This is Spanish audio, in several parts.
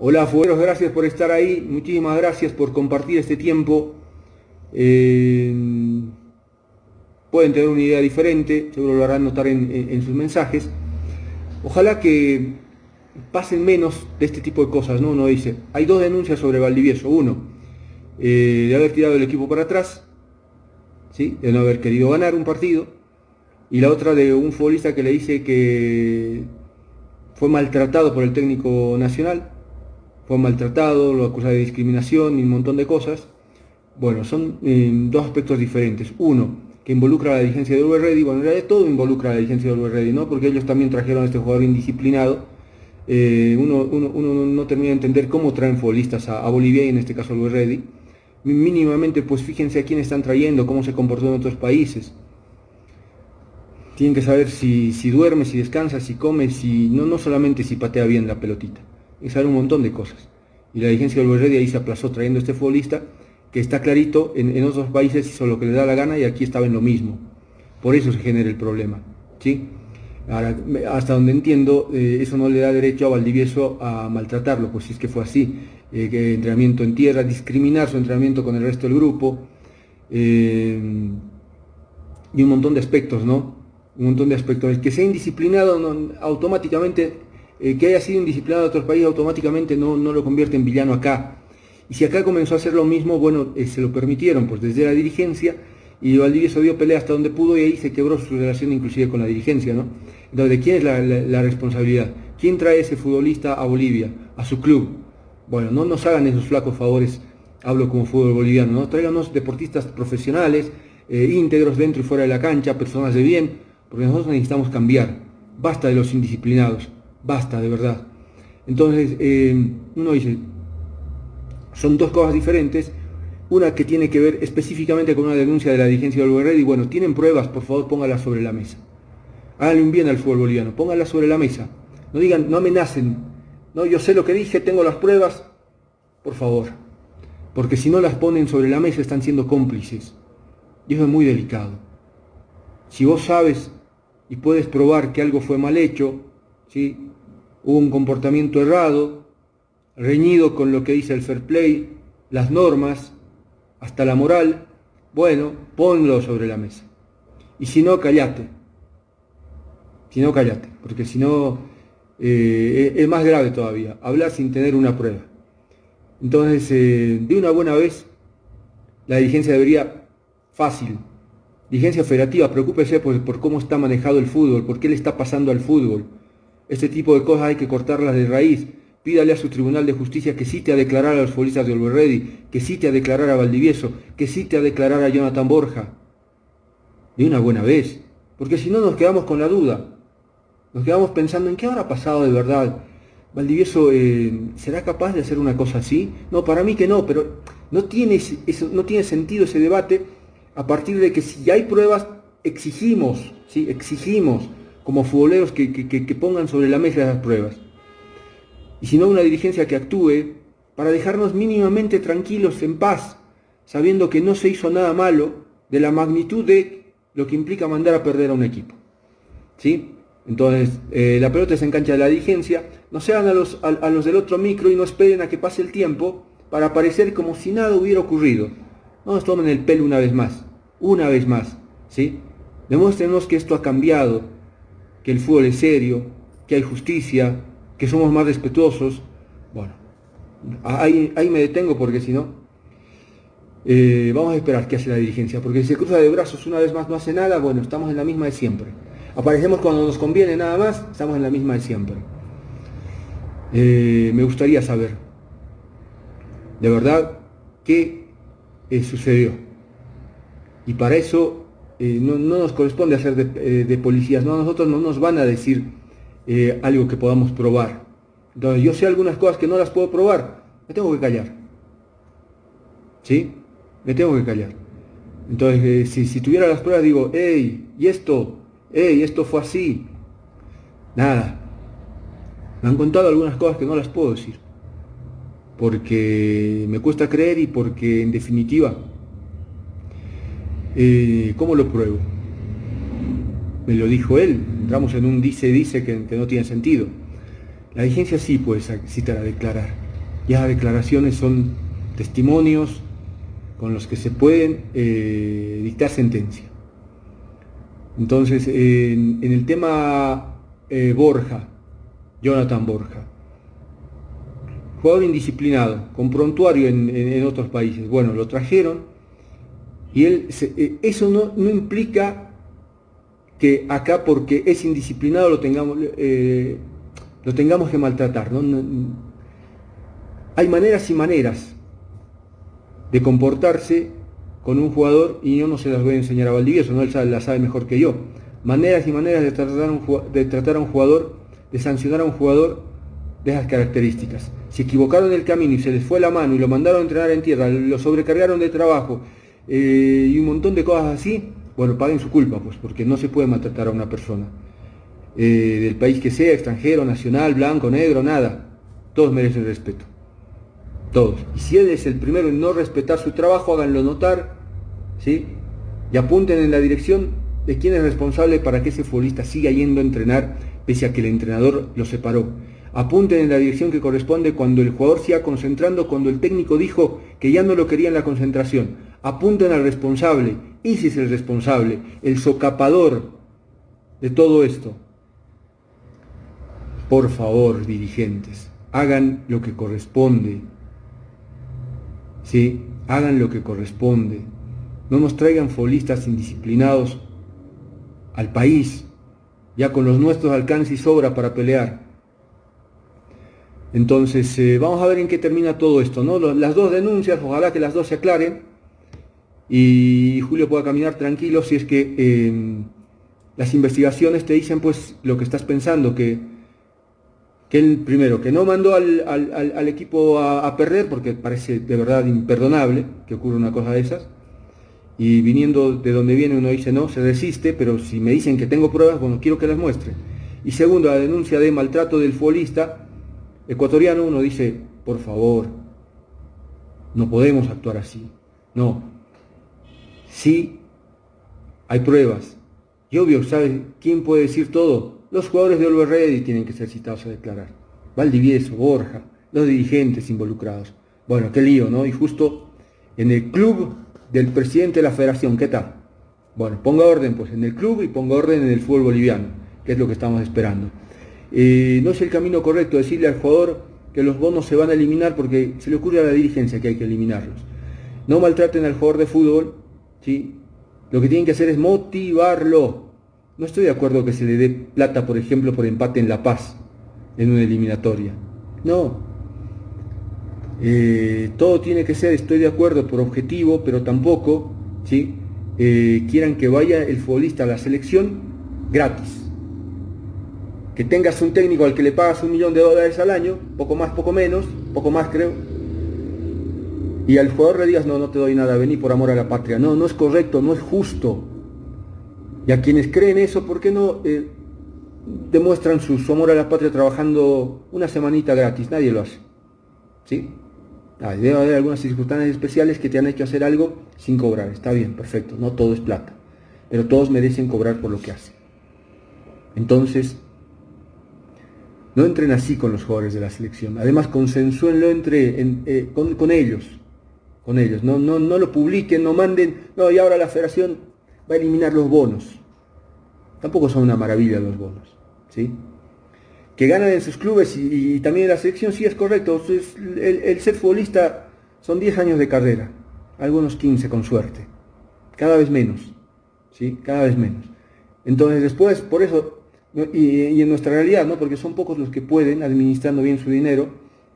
Hola, fueros, gracias por estar ahí. Muchísimas gracias por compartir este tiempo. Eh, pueden tener una idea diferente, seguro lo harán notar en, sus mensajes. Ojalá que pasen menos de este tipo de cosas, ¿no? Uno dice, hay dos denuncias sobre Valdivieso. Uno, eh, de haber tirado el equipo para atrás, ¿sí? de no haber querido ganar un partido. Y la otra de un futbolista que le dice que fue maltratado por el técnico nacional, fue maltratado, lo acusa de discriminación y un montón de cosas. Bueno, son eh, dos aspectos diferentes. Uno, que involucra a la dirigencia de Uber Ready, bueno, en realidad todo involucra a la dirigencia de Uber Ready, ¿no? Porque ellos también trajeron a este jugador indisciplinado. Eh, uno, no termina de entender cómo traen futbolistas a, Bolivia y en este caso a Uber Ready. Mínimamente, pues fíjense a quién están trayendo, cómo se comportó en otros países. Tienen que saber si, duerme, si descansa, si come, si no, no solamente si patea bien la pelotita. Que saber un montón de cosas. Y la dirigencia de Uber Ready ahí se aplazó trayendo a este futbolista que está clarito, en, otros países hizo lo que le da la gana y aquí estaba en lo mismo. Por eso se genera el problema. ¿sí? hasta donde entiendo, eh, eso no le da derecho a Valdivieso a maltratarlo, pues si es que fue así, eh, entrenamiento en tierra, discriminar su entrenamiento con el resto del grupo, eh, y un montón de aspectos, ¿no? Un montón de aspectos. El que sea indisciplinado no, automáticamente, que haya sido indisciplinado en otros países, automáticamente no, no lo convierte en villano acá. Y si acá comenzó a hacer lo mismo, bueno, eh, se lo permitieron, pues desde la dirigencia, y Valdivieso dio pelea hasta donde pudo y ahí se quebró su relación inclusive con la dirigencia, ¿no? Entonces, ¿de quién es la, responsabilidad? ¿Quién trae ese futbolista a Bolivia, a su club? Bueno, no nos hagan esos flacos favores, hablo como fútbol boliviano, ¿no? Tráiganos deportistas profesionales, eh, íntegros dentro y fuera de la cancha, personas de bien, porque nosotros necesitamos cambiar. Basta de los indisciplinados, basta de verdad. Entonces, eh, uno dice, son dos cosas diferentes. Una que tiene que ver específicamente con una denuncia de la dirigencia del Red y bueno, tienen pruebas, por favor póngalas sobre la mesa. Háganle un bien al fútbol boliviano, póngalas sobre la mesa. No digan, no amenacen. No, yo sé lo que dije, tengo las pruebas. Por favor. Porque si no las ponen sobre la mesa están siendo cómplices. Y eso es muy delicado. Si vos sabes y puedes probar que algo fue mal hecho, ¿sí? hubo un comportamiento errado, reñido con lo que dice el fair play, las normas, hasta la moral, bueno, ponlo sobre la mesa. Y si no, callate. Si no, callate, porque si no, eh, es más grave todavía, hablar sin tener una prueba. Entonces, eh, de una buena vez, la dirigencia debería, fácil, dirigencia federativa, preocúpese por, por cómo está manejado el fútbol, por qué le está pasando al fútbol. Este tipo de cosas hay que cortarlas de raíz Pídale a su Tribunal de Justicia que cite a declarar a los futbolistas de Olverredi, que cite a declarar a Valdivieso, que cite a declarar a Jonathan Borja. De una buena vez. Porque si no nos quedamos con la duda. Nos quedamos pensando en qué habrá pasado de verdad. Valdivieso eh, será capaz de hacer una cosa así. No, para mí que no, pero no tiene, no tiene sentido ese debate a partir de que si hay pruebas, exigimos, ¿sí? exigimos como futboleros que, que pongan sobre la mesa esas pruebas y sino una dirigencia que actúe para dejarnos mínimamente tranquilos en paz, sabiendo que no se hizo nada malo de la magnitud de lo que implica mandar a perder a un equipo. ¿Sí? Entonces, eh, la pelota se engancha de la dirigencia, no sean a los, a, los del otro micro y no esperen a que pase el tiempo para parecer como si nada hubiera ocurrido. No nos tomen el pelo una vez más, una vez más, ¿sí? Demuéstrenos que esto ha cambiado, que el fútbol es serio, que hay justicia, que somos más respetuosos. Bueno, ahí, ahí me detengo porque si no, eh, vamos a esperar qué hace la dirigencia, porque si se cruza de brazos una vez más no hace nada, bueno, estamos en la misma de siempre. Aparecemos cuando nos conviene nada más, estamos en la misma de siempre. Eh, me gustaría saber, de verdad, qué eh, sucedió. Y para eso no, nos corresponde hacer de, de policías, no, nosotros no nos van a decir eh, algo que podamos probar. Entonces, yo sé algunas cosas que no las puedo probar, me tengo que callar. ¿Sí? Me tengo que callar. Entonces, eh, si, si, tuviera las pruebas, digo, hey, ¿y esto? Hey, esto fue así. Nada. Me han contado algunas cosas que no las puedo decir. Porque me cuesta creer y porque, en definitiva, ¿cómo lo pruebo? me lo dijo él, entramos en un dice-dice que, no tiene sentido. La diligencia sí puede citar a declarar. Ya declaraciones son testimonios con los que se pueden eh, dictar sentencia. Entonces, en, el tema eh, Borja, Jonathan Borja, jugador indisciplinado, con prontuario en, otros países. Bueno, lo trajeron y él, eh, eso no, implica que acá porque es indisciplinado lo tengamos, eh, lo tengamos que maltratar. hay maneras y maneras de comportarse con un jugador y yo no se las voy a enseñar a Valdivieso, no él sabe, la sabe mejor que yo. Maneras y maneras de tratar, un, de tratar a un jugador, de sancionar a un jugador de esas características. Si equivocaron el camino y se les fue la mano y lo mandaron a entrenar en tierra, lo sobrecargaron de trabajo eh, y un montón de cosas así, bueno, paguen su culpa, pues, porque no se puede maltratar a una persona. Eh, del país que sea, extranjero, nacional, blanco, negro, nada. Todos merecen respeto. Todos. Y si él es el primero en no respetar su trabajo, háganlo notar, ¿sí? Y apunten en la dirección de quién es responsable para que ese futbolista siga yendo a entrenar pese a que el entrenador lo separó. Apunten en la dirección que corresponde cuando el jugador siga concentrando, cuando el técnico dijo que ya no lo quería en la concentración. Apunten al responsable. Es el responsable, el socapador de todo esto. Por favor, dirigentes, hagan lo que corresponde. ¿Sí? Hagan lo que corresponde. No nos traigan folistas indisciplinados al país, ya con los nuestros alcance y sobra para pelear. Entonces, eh, vamos a ver en qué termina todo esto, ¿no? Las dos denuncias, ojalá que las dos se aclaren y Julio pueda caminar tranquilo si es que em, las investigaciones te dicen pues lo que estás pensando, que, que él primero, que no mandó al, equipo a, perder, porque parece de verdad imperdonable que ocurra una cosa de esas, y viniendo de donde viene uno dice no, se resiste, pero si me dicen que tengo pruebas, bueno, quiero que las muestre. Y segundo, la denuncia de maltrato del futbolista, ecuatoriano uno dice, por favor, no podemos actuar así. No. Sí, hay pruebas. Y obvio, ¿sabes quién puede decir todo? Los jugadores de Oliver Ready tienen que ser citados a declarar. Valdivieso, Borja, los dirigentes involucrados. Bueno, qué lío, ¿no? Y justo en el club del presidente de la federación, ¿qué tal? Bueno, ponga orden pues en el club y ponga orden en el fútbol boliviano, que es lo que estamos esperando. Eh, no es el camino correcto decirle al jugador que los bonos se van a eliminar porque se le ocurre a la dirigencia que hay que eliminarlos. No maltraten al jugador de fútbol, ¿sí? Lo que tienen que hacer es motivarlo. No estoy de acuerdo que se le dé plata, por ejemplo, por empate en La Paz, en una eliminatoria. No. Eh, todo tiene que ser, estoy de acuerdo, por objetivo, pero tampoco ¿sí? Eh, quieran que vaya el futbolista a la selección gratis que tengas un técnico al que le pagas un millón de dólares al año, poco más, poco menos, poco más creo, y al jugador le digas, no, no te doy nada, vení por amor a la patria. No, no es correcto, no es justo. Y a quienes creen eso, ¿por qué no eh, demuestran su, amor a la patria trabajando una semanita gratis? Nadie lo hace. ¿Sí? Ah, debe haber algunas circunstancias especiales que te han hecho hacer algo sin cobrar. Está bien, perfecto. No todo es plata. Pero todos merecen cobrar por lo que hacen. Entonces, no entren así con los jugadores de la selección. Además, consensúenlo entre, eh, con, ellos. Con ellos. No, no, no lo publiquen, no manden. No, y ahora la federación va a eliminar los bonos. Tampoco son una maravilla los bonos. ¿sí? Que ganan en sus clubes y, también en la selección, sí es correcto. El, ser futbolista son 10 años de carrera. Algunos 15 con suerte. Cada vez menos. ¿sí? Cada vez menos. Entonces después, por eso y, en nuestra realidad, ¿no? porque son pocos los que pueden, administrando bien su dinero,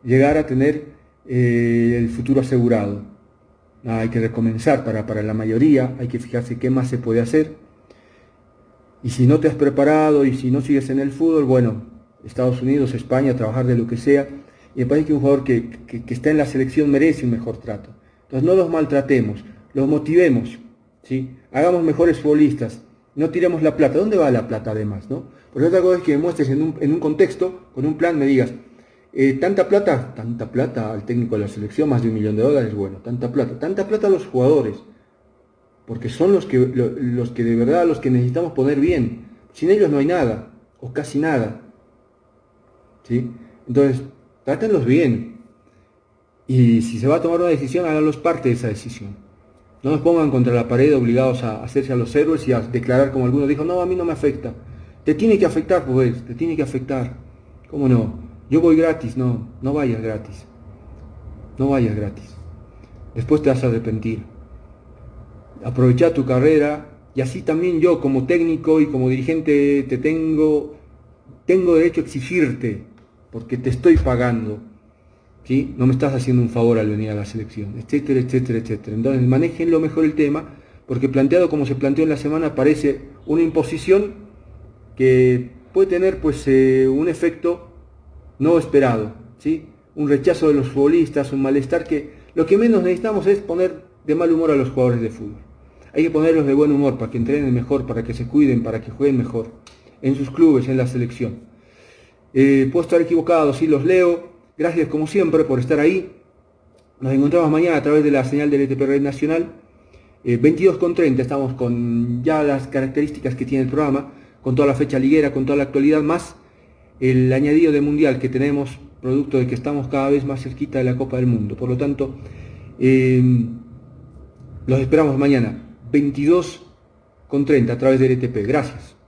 llegar a tener eh, el futuro asegurado. Hay que recomenzar para, para la mayoría, hay que fijarse qué más se puede hacer. Y si no te has preparado y si no sigues en el fútbol, bueno, Estados Unidos, España, trabajar de lo que sea. Y me parece que un jugador que, que, está en la selección merece un mejor trato. Entonces no los maltratemos, los motivemos, ¿sí? hagamos mejores futbolistas, no tiremos la plata. ¿Dónde va la plata además? ¿no? Porque otra cosa es que me muestres en un, contexto, con un plan, me digas, eh, tanta plata, tanta plata al técnico de la selección, más de un millón de dólares, bueno, tanta plata, tanta plata a los jugadores, porque son los que, los que de verdad, los que necesitamos poner bien, sin ellos no hay nada, o casi nada. ¿Sí? Entonces, trátenlos bien. Y si se va a tomar una decisión, háganlos parte de esa decisión. No nos pongan contra la pared obligados a hacerse a los héroes y a declarar como alguno dijo, no, a mí no me afecta. Te tiene que afectar, pues, te tiene que afectar. ¿Cómo no? Yo voy gratis, no, no vayas gratis. No vayas gratis. Después te vas a arrepentir. Aprovecha tu carrera y así también yo como técnico y como dirigente te tengo, tengo derecho a exigirte porque te estoy pagando. ¿sí? No me estás haciendo un favor al venir a la selección, etcétera, etcétera, etcétera. Entonces manejen lo mejor el tema porque planteado como se planteó en la semana parece una imposición que puede tener pues eh, un efecto no esperado, ¿sí? un rechazo de los futbolistas, un malestar que lo que menos necesitamos es poner de mal humor a los jugadores de fútbol. Hay que ponerlos de buen humor para que entrenen mejor, para que se cuiden, para que jueguen mejor en sus clubes, en la selección. Eh, puedo estar equivocado, sí los leo. Gracias como siempre por estar ahí. Nos encontramos mañana a través de la señal del ETP Red Nacional. Eh, 22 con 30 estamos con ya las características que tiene el programa, con toda la fecha liguera, con toda la actualidad, más el añadido de mundial que tenemos producto de que estamos cada vez más cerquita de la Copa del Mundo. Por lo tanto, eh, los esperamos mañana, 22 con 30 a través del ETP. Gracias.